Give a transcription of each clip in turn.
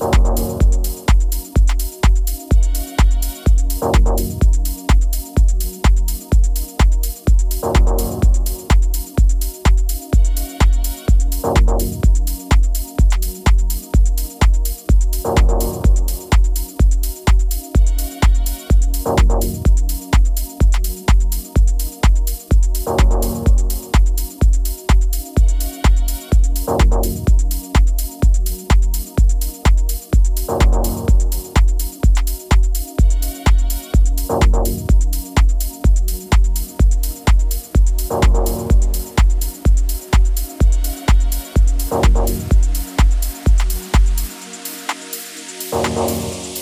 thank Música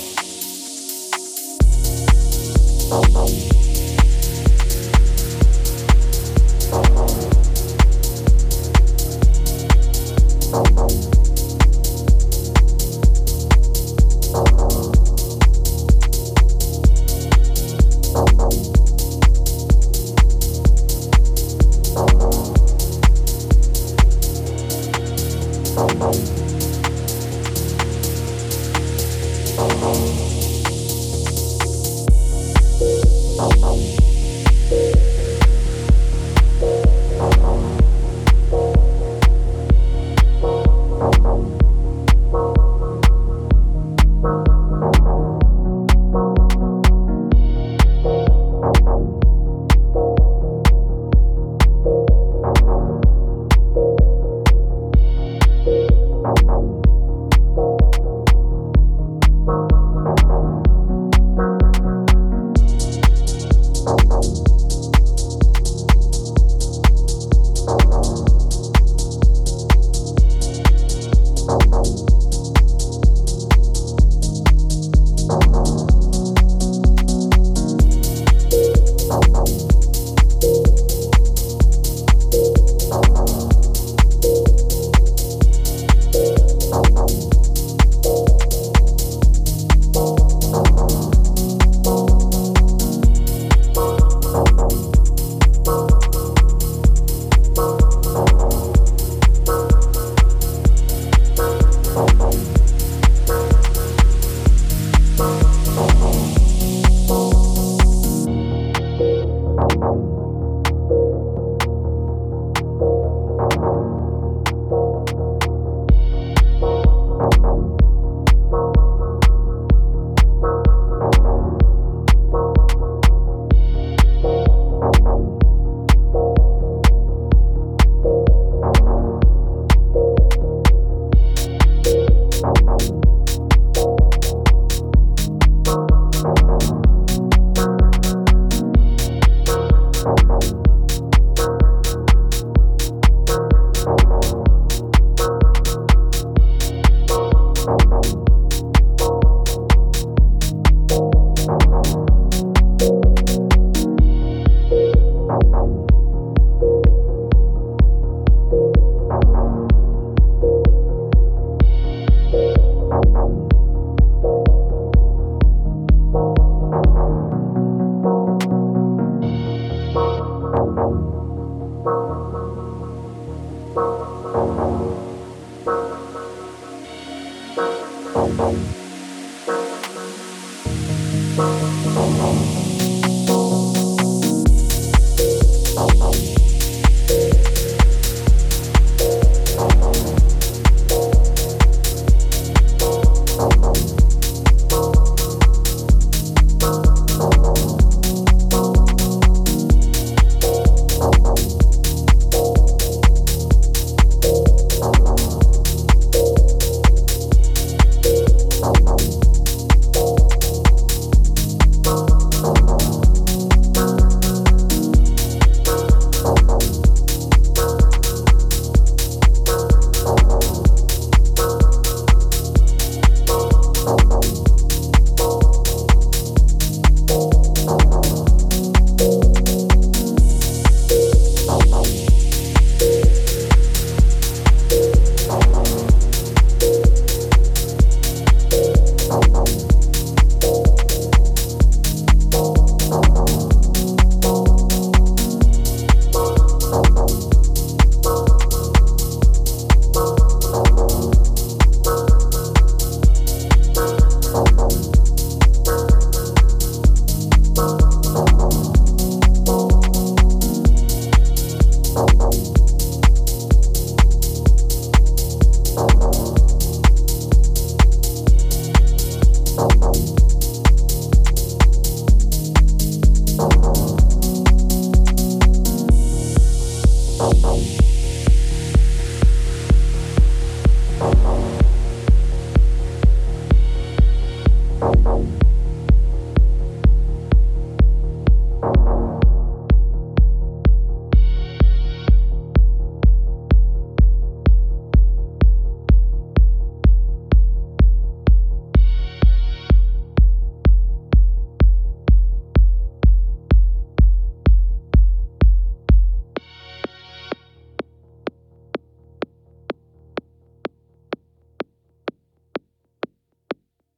Música